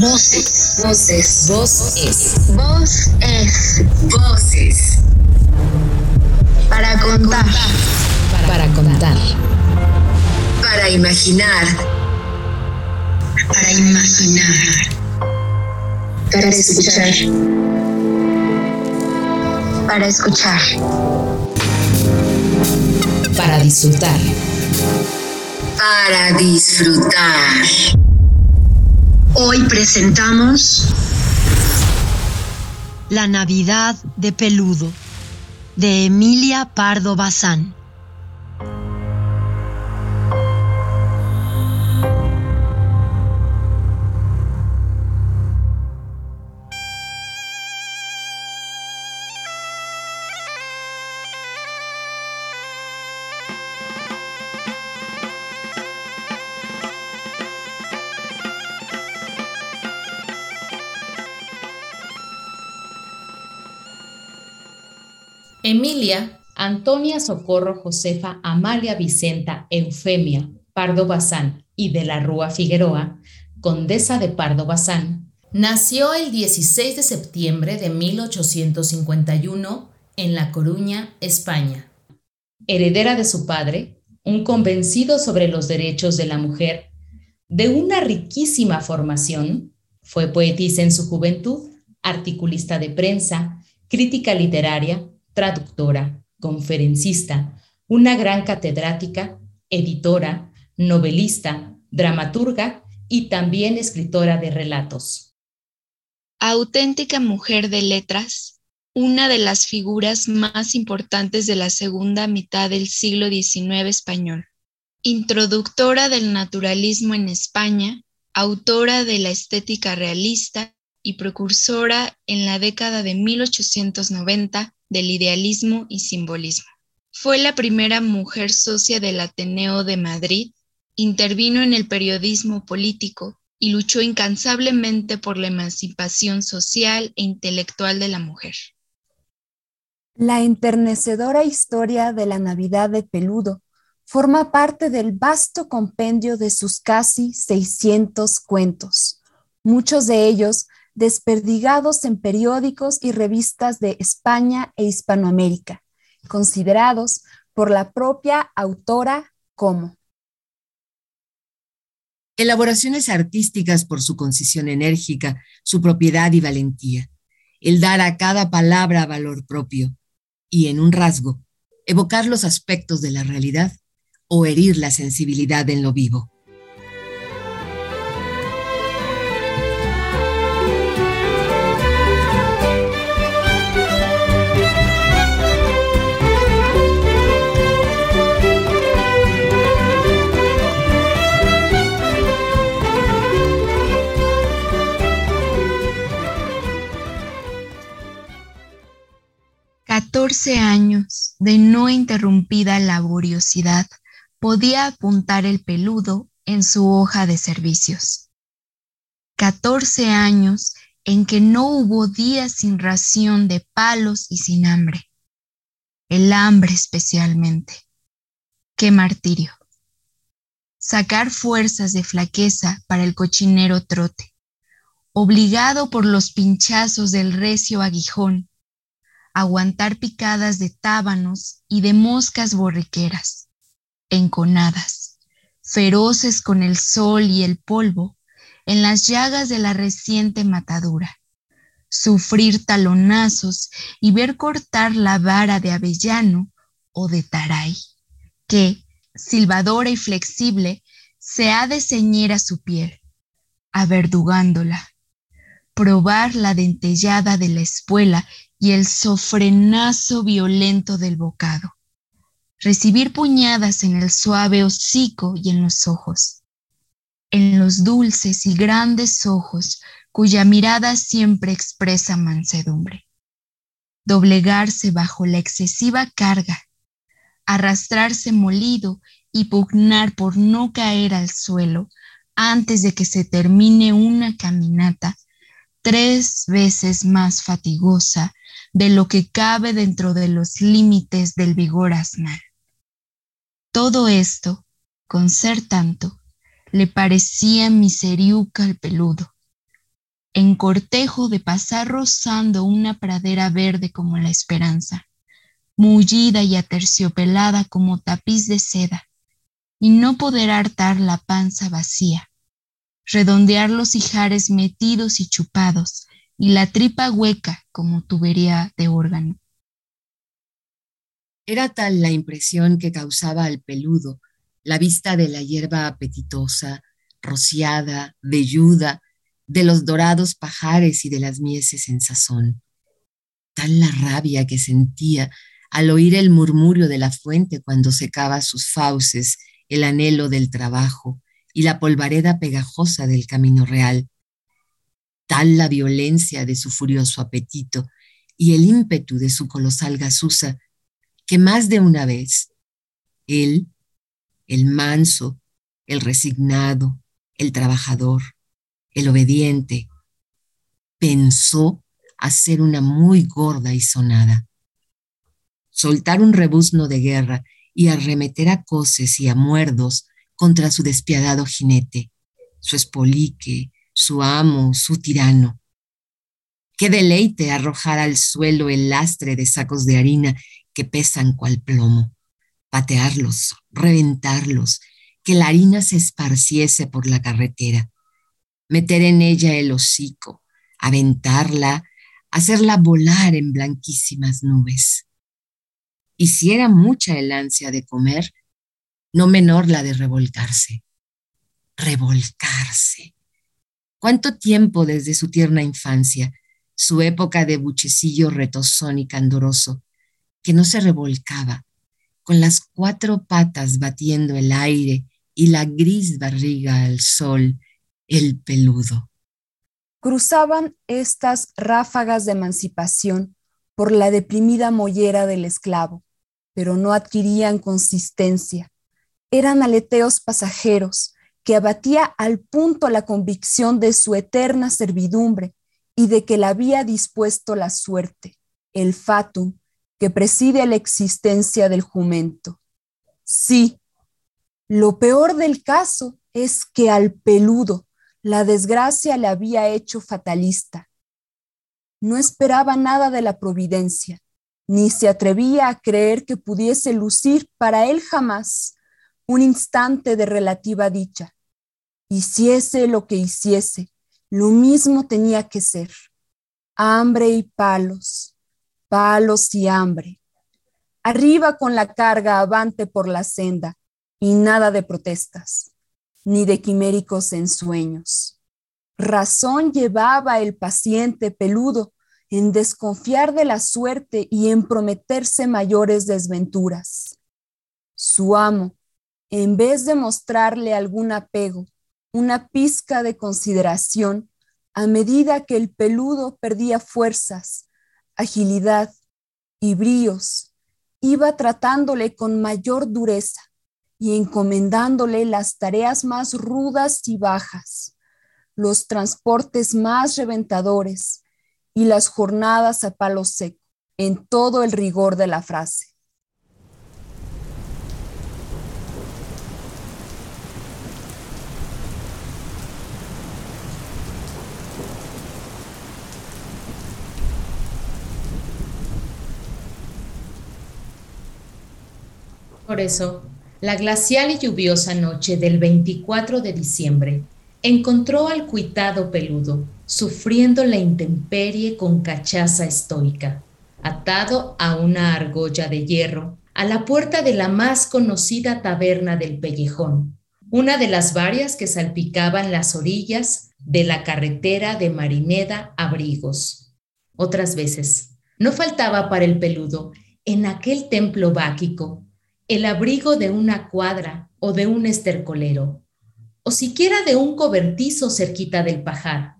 Voces. Voces. Voz es. Voz es. Voces. Para contar. Para contar. Para imaginar. Para imaginar. Para escuchar. Para escuchar. Para disfrutar. Para disfrutar. Hoy presentamos La Navidad de Peludo, de Emilia Pardo Bazán. Antonia Socorro Josefa Amalia Vicenta Eufemia Pardo Bazán y de la Rúa Figueroa, condesa de Pardo Bazán, nació el 16 de septiembre de 1851 en La Coruña, España. Heredera de su padre, un convencido sobre los derechos de la mujer, de una riquísima formación, fue poetisa en su juventud, articulista de prensa, crítica literaria, traductora, conferencista, una gran catedrática, editora, novelista, dramaturga y también escritora de relatos. Auténtica mujer de letras, una de las figuras más importantes de la segunda mitad del siglo XIX español. Introductora del naturalismo en España, autora de la estética realista y precursora en la década de 1890 del idealismo y simbolismo. Fue la primera mujer socia del Ateneo de Madrid, intervino en el periodismo político y luchó incansablemente por la emancipación social e intelectual de la mujer. La enternecedora historia de la Navidad de Peludo forma parte del vasto compendio de sus casi 600 cuentos, muchos de ellos desperdigados en periódicos y revistas de España e Hispanoamérica, considerados por la propia autora como elaboraciones artísticas por su concisión enérgica, su propiedad y valentía, el dar a cada palabra valor propio y, en un rasgo, evocar los aspectos de la realidad o herir la sensibilidad en lo vivo. Catorce años de no interrumpida laboriosidad podía apuntar el peludo en su hoja de servicios. Catorce años en que no hubo días sin ración de palos y sin hambre. El hambre especialmente. Qué martirio. Sacar fuerzas de flaqueza para el cochinero trote, obligado por los pinchazos del recio aguijón, aguantar picadas de tábanos y de moscas borriqueras, enconadas, feroces con el sol y el polvo, en las llagas de la reciente matadura, sufrir talonazos y ver cortar la vara de avellano o de taray, que, silbadora y flexible, se ha de ceñir a su piel, averdugándola, probar la dentellada de la espuela y el sofrenazo violento del bocado. Recibir puñadas en el suave hocico y en los ojos. En los dulces y grandes ojos cuya mirada siempre expresa mansedumbre. Doblegarse bajo la excesiva carga. Arrastrarse molido y pugnar por no caer al suelo antes de que se termine una caminata tres veces más fatigosa de lo que cabe dentro de los límites del vigor asnal. Todo esto, con ser tanto, le parecía miseriuca al peludo, en cortejo de pasar rozando una pradera verde como la esperanza, mullida y aterciopelada como tapiz de seda, y no poder hartar la panza vacía, redondear los ijares metidos y chupados, y la tripa hueca como tubería de órgano. Era tal la impresión que causaba al peludo la vista de la hierba apetitosa, rociada, velluda, de los dorados pajares y de las mieses en sazón. Tal la rabia que sentía al oír el murmurio de la fuente cuando secaba sus fauces, el anhelo del trabajo y la polvareda pegajosa del camino real. Tal la violencia de su furioso apetito y el ímpetu de su colosal gasusa, que más de una vez él, el manso, el resignado, el trabajador, el obediente, pensó hacer una muy gorda y sonada. Soltar un rebuzno de guerra y arremeter a coces y a muerdos contra su despiadado jinete, su espolique, su amo, su tirano. Qué deleite arrojar al suelo el lastre de sacos de harina que pesan cual plomo, patearlos, reventarlos, que la harina se esparciese por la carretera meter en ella el hocico, aventarla, hacerla volar en blanquísimas nubes. Y si era mucha el ansia de comer, no menor la de revolcarse. Revolcarse. ¿Cuánto tiempo desde su tierna infancia, su época de buchecillo retozón y candoroso, que no se revolcaba, con las cuatro patas batiendo el aire y la gris barriga al sol, el peludo. Cruzaban estas ráfagas de emancipación por la deprimida mollera del esclavo, pero no adquirían consistencia. Eran aleteos pasajeros que abatía al punto la convicción de su eterna servidumbre y de que la había dispuesto la suerte, el fatum que preside la existencia del jumento. Sí, lo peor del caso es que al peludo, la desgracia le había hecho fatalista. No esperaba nada de la providencia, ni se atrevía a creer que pudiese lucir para él jamás un instante de relativa dicha. Hiciese lo que hiciese, lo mismo tenía que ser. Hambre y palos, palos y hambre. Arriba con la carga avante por la senda y nada de protestas ni de quiméricos ensueños. Razón llevaba el paciente peludo en desconfiar de la suerte y en prometerse mayores desventuras. Su amo, en vez de mostrarle algún apego, una pizca de consideración, a medida que el peludo perdía fuerzas, agilidad y bríos, iba tratándole con mayor dureza, y encomendándole las tareas más rudas y bajas, los transportes más reventadores y las jornadas a palo seco, en todo el rigor de la frase. Por eso, la glacial y lluviosa noche del 24 de diciembre encontró al cuitado peludo, sufriendo la intemperie con cachaza estoica, atado a una argolla de hierro, a la puerta de la más conocida taberna del Pellejón, una de las varias que salpicaban las orillas de la carretera de Marineda a Brigos. Otras veces, no faltaba para el peludo en aquel templo báquico el abrigo de una cuadra o de un estercolero, o siquiera de un cobertizo cerquita del pajar.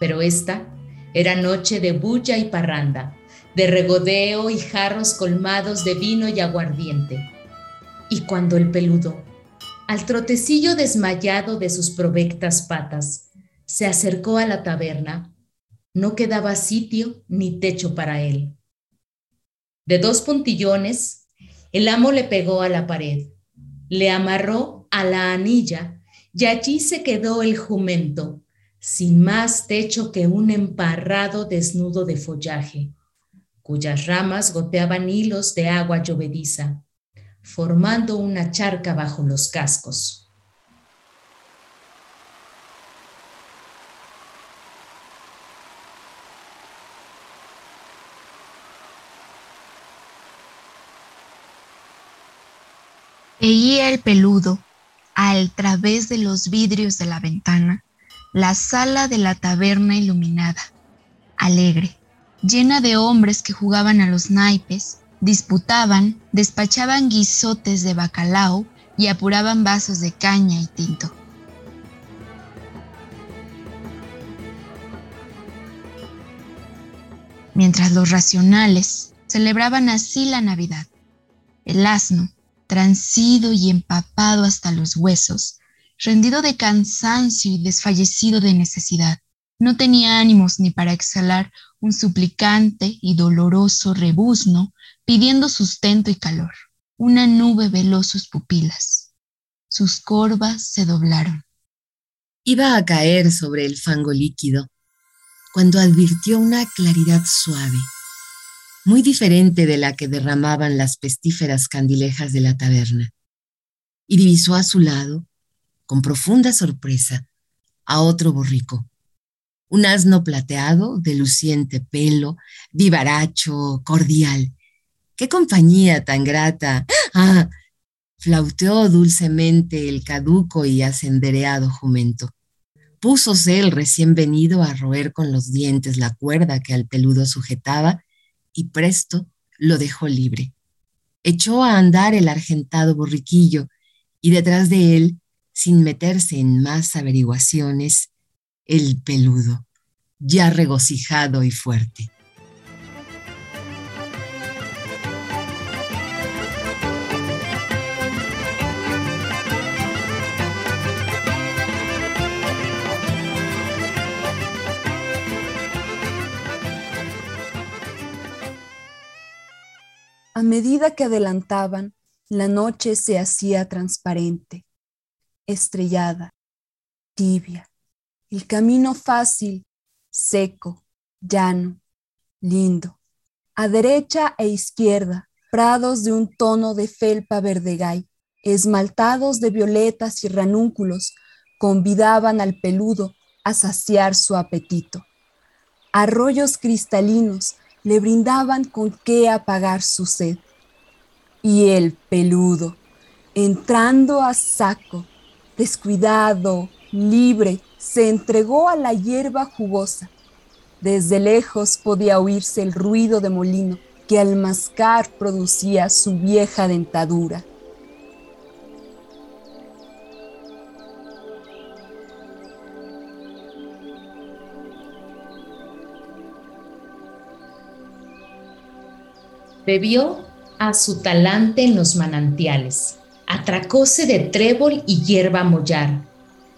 Pero esta era noche de bulla y parranda, de regodeo y jarros colmados de vino y aguardiente. Y cuando el peludo, al trotecillo desmayado de sus provectas patas, se acercó a la taberna, no quedaba sitio ni techo para él. De dos puntillones el amo le pegó a la pared, le amarró a la anilla y allí se quedó el jumento, sin más techo que un emparrado desnudo de follaje, cuyas ramas goteaban hilos de agua llovediza, formando una charca bajo los cascos. Veía el peludo, al través de los vidrios de la ventana, la sala de la taberna iluminada, alegre, llena de hombres que jugaban a los naipes, disputaban, despachaban guisotes de bacalao y apuraban vasos de caña y tinto. Mientras los racionales celebraban así la Navidad, el asno, transido y empapado hasta los huesos, rendido de cansancio y desfallecido de necesidad. No tenía ánimos ni para exhalar un suplicante y doloroso rebuzno pidiendo sustento y calor. Una nube veló sus pupilas. Sus corvas se doblaron. Iba a caer sobre el fango líquido cuando advirtió una claridad suave muy diferente de la que derramaban las pestíferas candilejas de la taberna, y divisó a su lado, con profunda sorpresa, a otro borrico, un asno plateado de luciente pelo, vivaracho, cordial. ¡Qué compañía tan grata! ¡Ah! Flauteó dulcemente el caduco y asendereado jumento. Púsose el recién venido a roer con los dientes la cuerda que al peludo sujetaba y presto lo dejó libre. Echó a andar el argentado borriquillo y detrás de él, sin meterse en más averiguaciones, el peludo, ya regocijado y fuerte. Medida que adelantaban, la noche se hacía transparente, estrellada, tibia, el camino fácil, seco, llano, lindo. A derecha e izquierda, prados de un tono de felpa verdegay, esmaltados de violetas y ranúnculos, convidaban al peludo a saciar su apetito. Arroyos cristalinos le brindaban con qué apagar su sed. Y el peludo, entrando a saco, descuidado, libre, se entregó a la hierba jugosa. Desde lejos podía oírse el ruido de molino que al mascar producía su vieja dentadura. Bebió a su talante en los manantiales, atracóse de trébol y hierba mollar,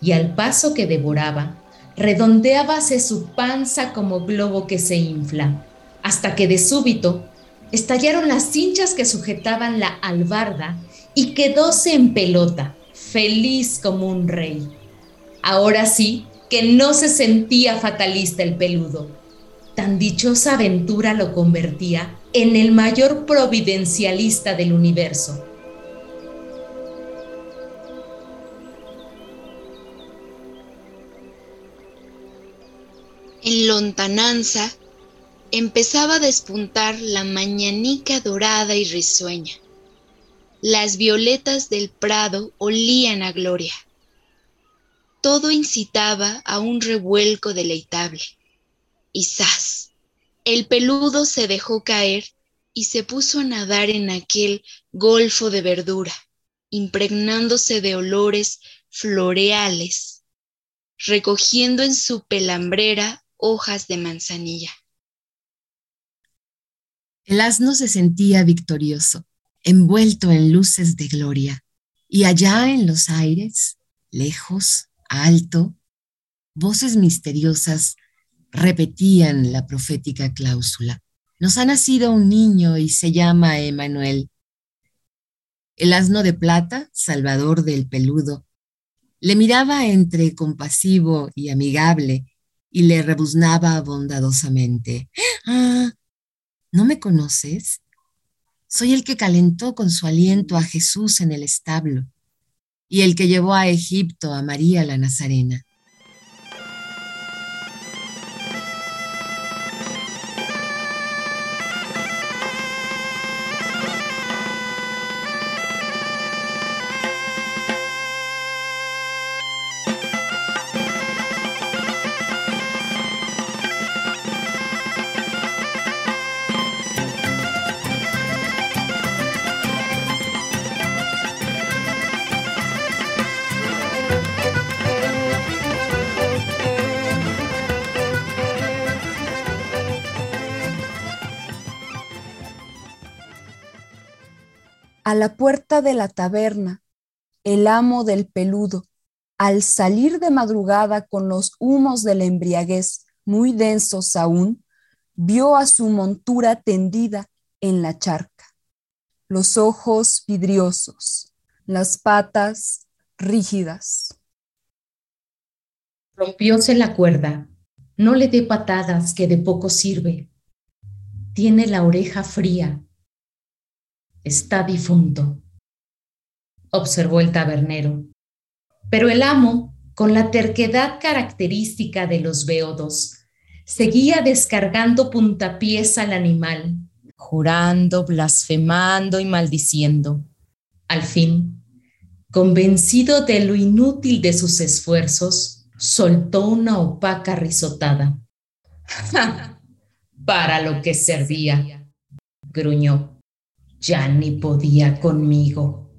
y al paso que devoraba, redondeábase su panza como globo que se infla, hasta que de súbito estallaron las cinchas que sujetaban la albarda y quedóse en pelota, feliz como un rey. Ahora sí que no se sentía fatalista el peludo. Tan dichosa aventura lo convertía en el mayor providencialista del universo. En lontananza empezaba a despuntar la mañanica dorada y risueña. Las violetas del prado olían a gloria. Todo incitaba a un revuelco deleitable. Y ¡zas! El peludo se dejó caer y se puso a nadar en aquel golfo de verdura, impregnándose de olores floreales, recogiendo en su pelambrera hojas de manzanilla. El asno se sentía victorioso, envuelto en luces de gloria, y allá en los aires, lejos, alto, voces misteriosas repetían la profética cláusula. Nos ha nacido un niño y se llama Emanuel. El asno de plata, salvador del peludo, Le miraba entre compasivo y amigable y le rebuznaba bondadosamente. Ah, ¿no me conoces? Soy el que calentó con su aliento a Jesús en el establo y el que llevó a Egipto a María la Nazarena. A la puerta de la taberna, el amo del peludo, al salir de madrugada con los humos de la embriaguez muy densos aún, vio a su montura tendida en la charca, los ojos vidriosos, las patas rígidas. Rompióse la cuerda, no le dé patadas que de poco sirve. Tiene la oreja fría, está difunto, observó el tabernero. Pero el amo, con la terquedad característica de los beodos, seguía descargando puntapiés al animal, jurando, blasfemando y maldiciendo. Al fin, convencido de lo inútil de sus esfuerzos, soltó una opaca risotada. Para lo que servía, gruñó ya ni podía conmigo.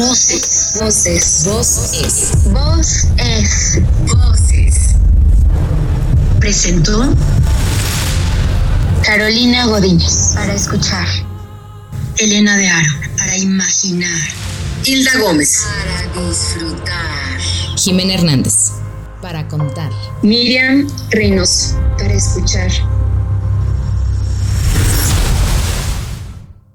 Voces. Voces. Voz es. Voz es. Voces. Presentó Carolina Godínez. Para escuchar. Elena de Aro. Para imaginar. Hilda Gómez. Para disfrutar. Jimena Hernández. Para contar. Miriam Reynoso. Para escuchar.